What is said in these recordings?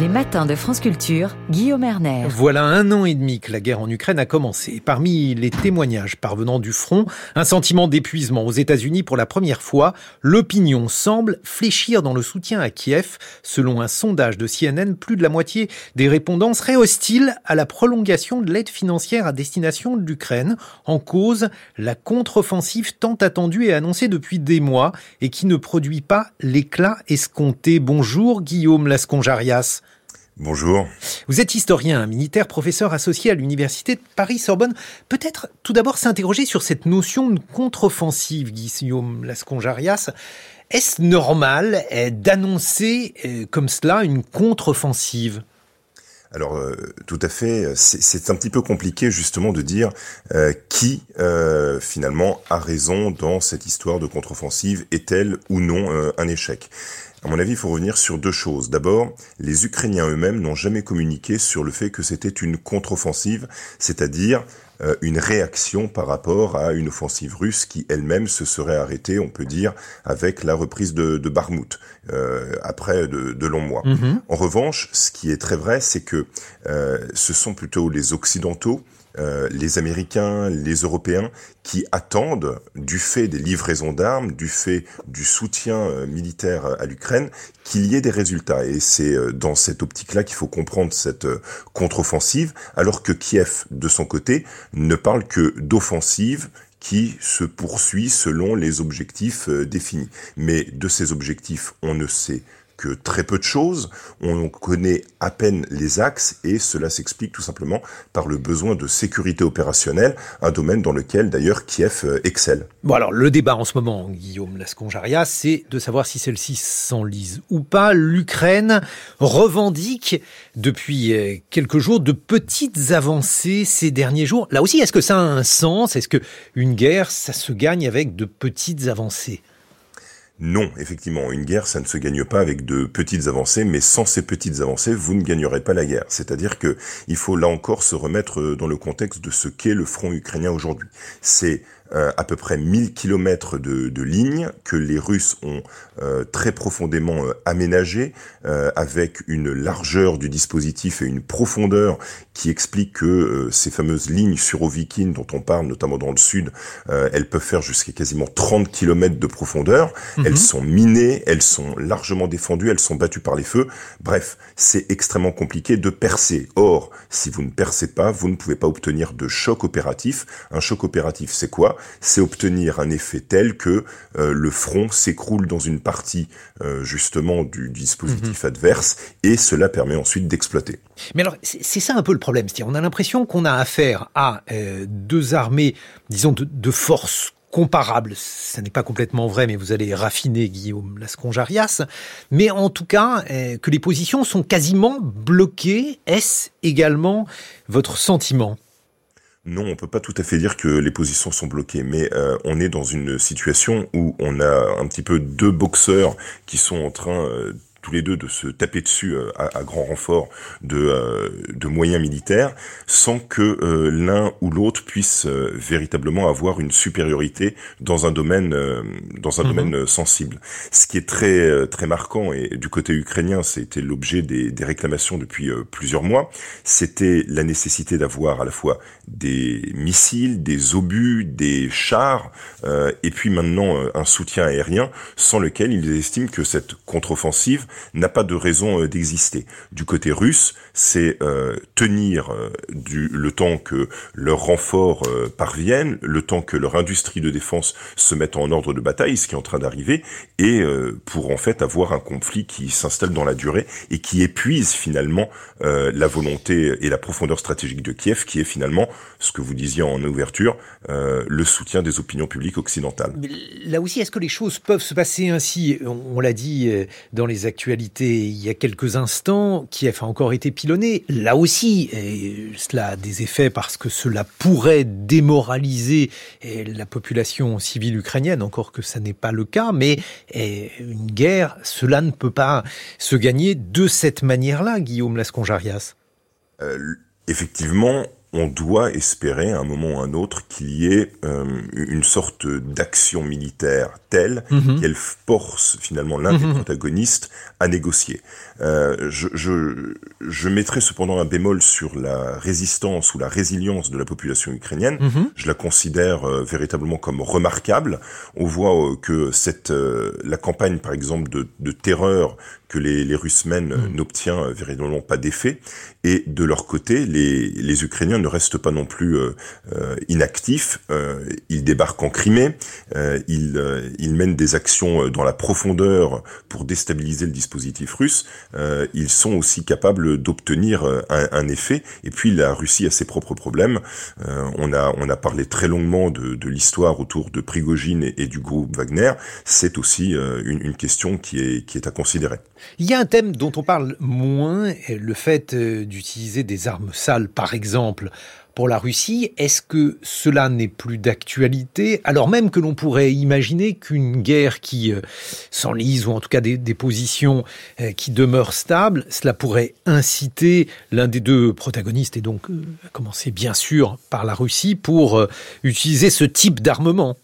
Les matins de France Culture, Guillaume. Voilà un an et demi que la guerre en Ukraine a commencé. Parmi les témoignages parvenant du front, un sentiment d'épuisement aux États-Unis pour la première fois, l'opinion semble fléchir dans le soutien à Kiev. Selon un sondage de CNN, plus de la moitié des répondants seraient hostiles à la prolongation de l'aide financière à destination de l'Ukraine. En cause, la contre-offensive tant attendue et annoncée depuis des mois et qui ne produit pas l'éclat escompté. Bonjour Guillaume Lasconjarias. Bonjour. Vous êtes historien, militaire, professeur associé à l'université de Paris-Sorbonne. Peut-être tout d'abord s'interroger sur cette notion de contre-offensive, Guillaume Lasconjarias. Est-ce normal eh, d'annoncer eh, comme cela une contre-offensive? Alors euh, tout à fait, c'est un petit peu compliqué justement de dire euh, qui euh, finalement a raison dans cette histoire de contre-offensive, est-elle ou non un échec? À mon avis, il faut revenir sur deux choses. D'abord, les Ukrainiens eux-mêmes n'ont jamais communiqué sur le fait que c'était une contre-offensive, c'est-à-dire euh, une réaction par rapport à une offensive russe qui elle-même se serait arrêtée, on peut dire, avec la reprise de, de Barmout euh, après de, longs mois. Mm-hmm. En revanche, ce qui est très vrai, c'est que euh, ce sont plutôt les Occidentaux euh, les Américains, les Européens, qui attendent, du fait des livraisons d'armes, du fait du soutien euh, militaire à l'Ukraine, qu'il y ait des résultats. Et c'est euh, dans cette optique-là qu'il faut comprendre cette contre-offensive, alors que Kiev, de son côté, ne parle que d'offensive qui se poursuit selon les objectifs définis. Mais de ces objectifs, on ne sait que très peu de choses, on connaît à peine les axes et cela s'explique tout simplement par le besoin de sécurité opérationnelle, un domaine dans lequel d'ailleurs Kiev euh, excelle. Bon alors le débat en ce moment, Guillaume Lasconjaria, c'est de savoir si celle-ci s'enlise ou pas. L'Ukraine revendique depuis euh, quelques jours de petites avancées ces derniers jours. Là aussi, est-ce que ça a un sens? Est-ce que une guerre, ça se gagne avec de petites avancées? Non, effectivement, une guerre, ça ne se gagne pas avec de petites avancées, mais sans ces petites avancées, vous ne gagnerez pas la guerre. C'est-à-dire que il faut là encore se remettre dans le contexte de ce qu'est le front ukrainien aujourd'hui. C'est euh, à peu près 1000 kilomètres de, de lignes que les Russes ont euh, très profondément euh, aménagé, avec une largeur du dispositif et une profondeur qui explique que ces fameuses lignes sur Ovikin dont on parle notamment dans le sud, elles peuvent faire jusqu'à quasiment 30 kilomètres de profondeur. Mhm. Elles sont minées, elles sont largement défendues, elles sont battues par les feux. Bref, c'est extrêmement compliqué de percer. Or, si vous ne percez pas, vous ne pouvez pas obtenir de choc opératif. Un choc opératif, c'est quoi? C'est obtenir un effet tel que euh, le front s'écroule dans une partie euh, justement du dispositif mhm. adverse et cela permet ensuite d'exploiter. Mais alors c'est ça un peu le problème, c'est-à-dire on a l'impression qu'on a affaire à euh, deux armées, disons de, de force comparables. Ce n'est pas complètement vrai, mais vous allez raffiner Guillaume Lasconjarias. Mais en tout cas, que les positions sont quasiment bloquées. Est-ce également votre sentiment? Non, on peut pas tout à fait dire que les positions sont bloquées, mais euh, on est dans une situation où on a un petit peu deux boxeurs qui sont en train euh, tous les deux de se taper dessus euh, à, grand renfort de, euh, de moyens militaires, sans que euh, l'un ou l'autre puisse véritablement avoir une supériorité dans un domaine dans un mhm. domaine sensible. Ce qui est très très marquant et du côté ukrainien, c'était l'objet des, des réclamations depuis plusieurs mois, c'était la nécessité d'avoir à la fois des missiles, des obus, des chars, et puis maintenant un soutien aérien, sans lequel ils estiment que cette contre-offensive n'a pas de raison euh, d'exister. Du côté russe, c'est euh, tenir euh, le temps que leurs renforts parviennent, le temps que leur industrie de défense se mette en ordre de bataille, ce qui est en train d'arriver, et pour en fait avoir un conflit qui s'installe dans la durée et qui épuise finalement la volonté et la profondeur stratégique de Kiev, qui est finalement ce que vous disiez en ouverture, le soutien des opinions publiques occidentales. là aussi, est-ce que les choses peuvent se passer ainsi? On, l'a dit dans les il y a quelques instants, Kiev a encore été pilonné. Là aussi, cela a des effets parce que cela pourrait démoraliser la population civile ukrainienne, encore que ça n'est pas le cas, mais une guerre, cela ne peut pas se gagner de cette manière-là, Guillaume Lasconjarias. Euh, effectivement, on doit espérer à un moment ou à un autre qu'il y ait euh, une sorte d'action militaire telle mhm. qu'elle force finalement l'un des mhm. protagonistes à négocier. Euh, je, je, je, mettrai cependant un bémol sur la résistance ou la résilience de la population ukrainienne. Mhm. Je la considère euh, véritablement comme remarquable. On voit que cette la campagne, par exemple, de, de terreur que les, les Russes mènent n'obtient véritablement pas d'effet. Et de leur côté, les, les Ukrainiens ne restent pas non plus euh, euh, inactifs. Euh, ils débarquent en Crimée, ils, ils mènent des actions dans la profondeur pour déstabiliser le dispositif russe. ils sont aussi capables d'obtenir un, effet. Et puis la Russie a ses propres problèmes. on a on a parlé très longuement de, l'histoire autour de Prigogine et, et, du groupe Wagner. C'est aussi une, une question qui est qui est à considérer. Il y a un thème dont on parle moins, le fait d'utiliser des armes sales, par exemple, pour la Russie, est-ce que cela n'est plus d'actualité, alors même que l'on pourrait imaginer qu'une guerre qui euh, s'enlise, ou en tout cas des, positions euh, qui demeurent stables, cela pourrait inciter l'un des deux protagonistes, et donc euh, à commencer bien sûr par la Russie, pour utiliser ce type d'armement?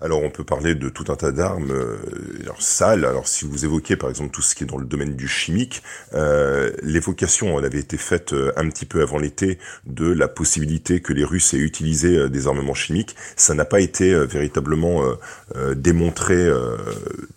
Alors on peut parler de tout un tas d'armes euh, sales. Alors si vous évoquez par exemple tout ce qui est dans le domaine du chimique, euh, l'évocation elle avait été faite euh, un petit peu avant l'été de la possibilité que les Russes aient utilisé euh, des armements chimiques. Ça n'a pas été véritablement démontré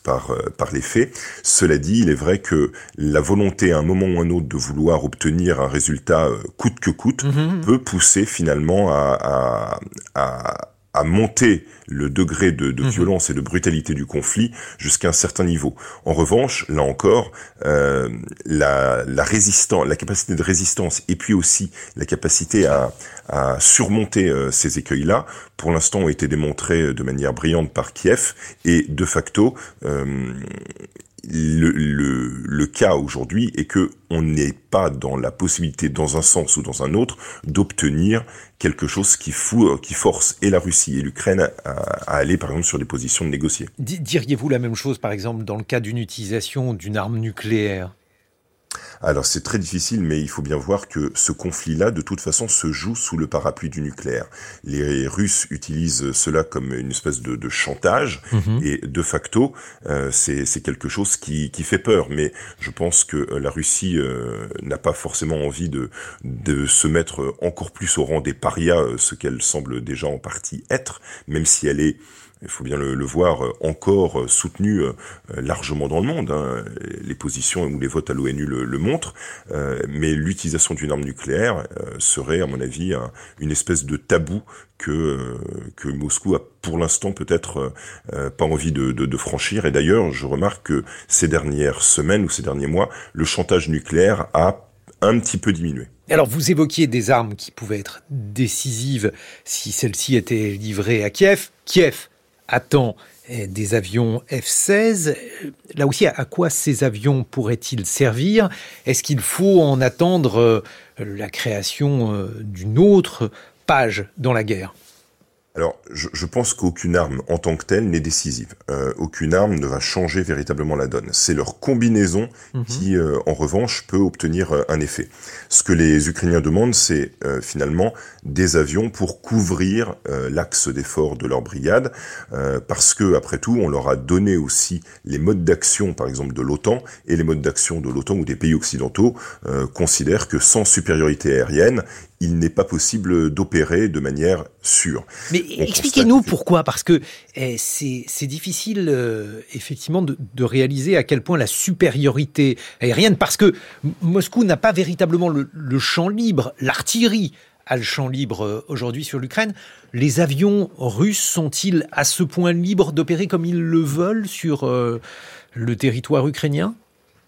par par les faits. Cela dit, il est vrai que la volonté à un moment ou un autre de vouloir obtenir un résultat coûte que coûte mm-hmm. peut pousser finalement à, à, à à monter le degré de, de mhm. violence et de brutalité du conflit jusqu'à un certain niveau. En revanche, là encore, euh, la, la résistance, la capacité de résistance et puis aussi la capacité à, à surmonter euh, ces écueils-là, pour l'instant ont été démontrés de manière brillante par Kiev et de facto, euh, le, le, le, cas aujourd'hui est que on n'est pas dans la possibilité, dans un sens ou dans un autre, d'obtenir quelque chose qui, fou, qui force et la Russie et l'Ukraine à, à, aller, par exemple, sur des positions de négocier. Diriez-vous la même chose, par exemple, dans le cas d'une utilisation d'une arme nucléaire? Alors c'est très difficile, mais il faut bien voir que ce conflit-là, de toute façon, se joue sous le parapluie du nucléaire. Les Russes utilisent cela comme une espèce de, de chantage, mhm. et de facto, euh, c'est quelque chose qui, qui, fait peur. Mais je pense que la Russie euh, n'a pas forcément envie de, de se mettre encore plus au rang des parias, euh, ce qu'elle semble déjà en partie être, même si elle est il faut bien le, voir, encore soutenu largement dans le monde. Hein. Les positions ou les votes à l'ONU le, montrent. mais l'utilisation d'une arme nucléaire serait, à mon avis, une espèce de tabou que, que Moscou a pour l'instant peut-être pas envie de, de franchir. Et d'ailleurs, je remarque que ces dernières semaines ou ces derniers mois, le chantage nucléaire a un petit peu diminué. Alors vous évoquiez des armes qui pouvaient être décisives si celles-ci étaient livrées à Kiev. Kiev attend des avions F-16. Là aussi, à quoi ces avions pourraient-ils servir? Est-ce qu'il faut en attendre euh, la création euh, d'une autre page dans la guerre? Alors, je, je pense qu'aucune arme en tant que telle n'est décisive. Euh, aucune arme ne va changer véritablement la donne. C'est leur combinaison mhm. qui, euh, en revanche, peut obtenir euh, un effet. Ce que les Ukrainiens demandent, c'est finalement des avions pour couvrir l'axe d'effort de leur brigade, parce que, après tout, on leur a donné aussi les modes d'action, par exemple, de l'OTAN, et les modes d'action de l'OTAN ou des pays occidentaux considèrent que sans supériorité aérienne, il n'est pas possible d'opérer de manière sûre. Mais expliquez-nous pourquoi, parce que eh, c'est difficile euh, effectivement de, de, réaliser à quel point la supériorité aérienne, parce que Moscou n'a pas véritablement le, le champ libre, l'artillerie a le champ libre euh, aujourd'hui sur l'Ukraine. Les avions russes sont-ils à ce point libres d'opérer comme ils le veulent sur euh, le territoire ukrainien?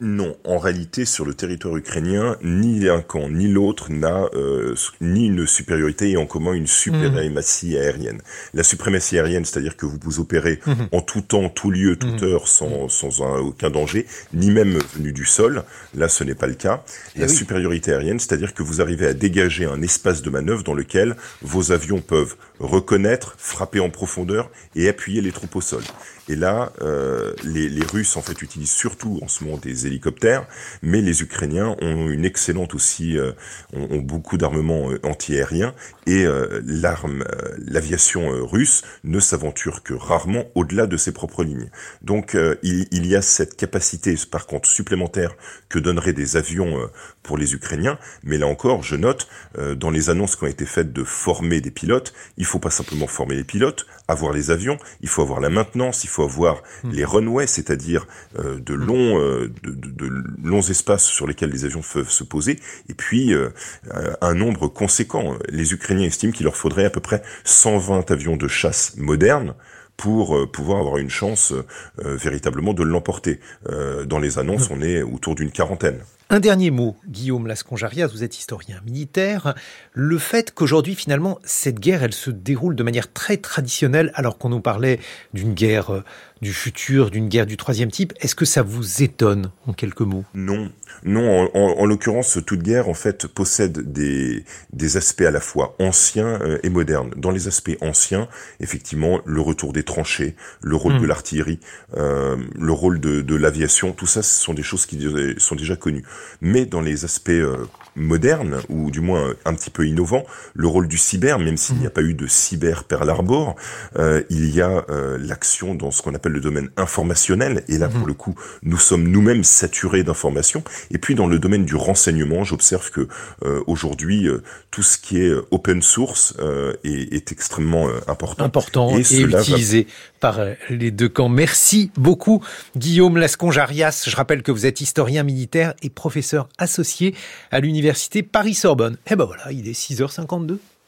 Non, en réalité, sur le territoire ukrainien, ni l'un camp ni l'autre n'a euh, ni une supériorité et en commun une suprématie mmh. aérienne. La suprématie aérienne, c'est-à-dire que vous vous opérez mmh. en tout temps, tout lieu, toute mmh. heure, sans, sans aucun danger, ni même venu du sol. Là, ce n'est pas le cas. Eh la supériorité aérienne, c'est-à-dire que vous arrivez à dégager un espace de manœuvre dans lequel vos avions peuvent reconnaître, frapper en profondeur et appuyer les troupes au sol. Et là, euh, les, les, Russes en fait utilisent surtout en ce moment des hélicoptères, mais les Ukrainiens ont une excellente aussi, euh, ont, beaucoup d'armements euh, anti-aériens et euh, l'arme, l'aviation russe ne s'aventure que rarement au-delà de ses propres lignes. Donc il, il, y a cette capacité, par contre, supplémentaire que donneraient des avions pour les Ukrainiens. Mais là encore, je note dans les annonces qui ont été faites de former des pilotes, il faut pas simplement former les pilotes, avoir les avions, il faut avoir la maintenance, il faut avoir hmm. les runways, c'est-à-dire euh, de hmm. longs euh, de, de, longs espaces sur lesquels les avions peuvent se poser, et puis euh, un nombre conséquent. Les Ukrainiens estiment qu'il leur faudrait à peu près 120 avions de chasse modernes pour pouvoir avoir une chance véritablement de l'emporter. dans les annonces, hmm. on est autour d'une quarantaine. Un dernier mot, Guillaume Lasconjarias, vous êtes historien militaire. Le fait qu'aujourd'hui, finalement, cette guerre, elle se déroule de manière très traditionnelle, alors qu'on nous parlait d'une guerre euh, du futur, d'une guerre du troisième type, est-ce que ça vous étonne, en quelques mots? Non, non. En, l'occurrence, toute guerre, en fait, possède des, des aspects à la fois anciens euh, et modernes. Dans les aspects anciens, effectivement, le retour des tranchées, le rôle de hmm. l'artillerie, euh, le rôle de, de l'aviation, tout ça, ce sont des choses qui sont déjà connues mais dans les aspects euh, modernes, ou du moins un petit peu innovants, le rôle du cyber, même s'il n'y a mhm. pas eu de cyber Pearl Harbor, euh, il y a euh, l'action dans ce qu'on appelle le domaine informationnel, et là, pour mhm. le coup, nous sommes nous-mêmes saturés d'informations, et puis dans le domaine du renseignement, j'observe que aujourd'hui, tout ce qui est open source est, est, extrêmement important. Important et, utilisé par les deux camps. Merci beaucoup, Guillaume Lasconge-Arias. Je rappelle que vous êtes historien militaire et professeur associé à l'université Paris-Sorbonne. Et eh ben voilà, il est 6h52.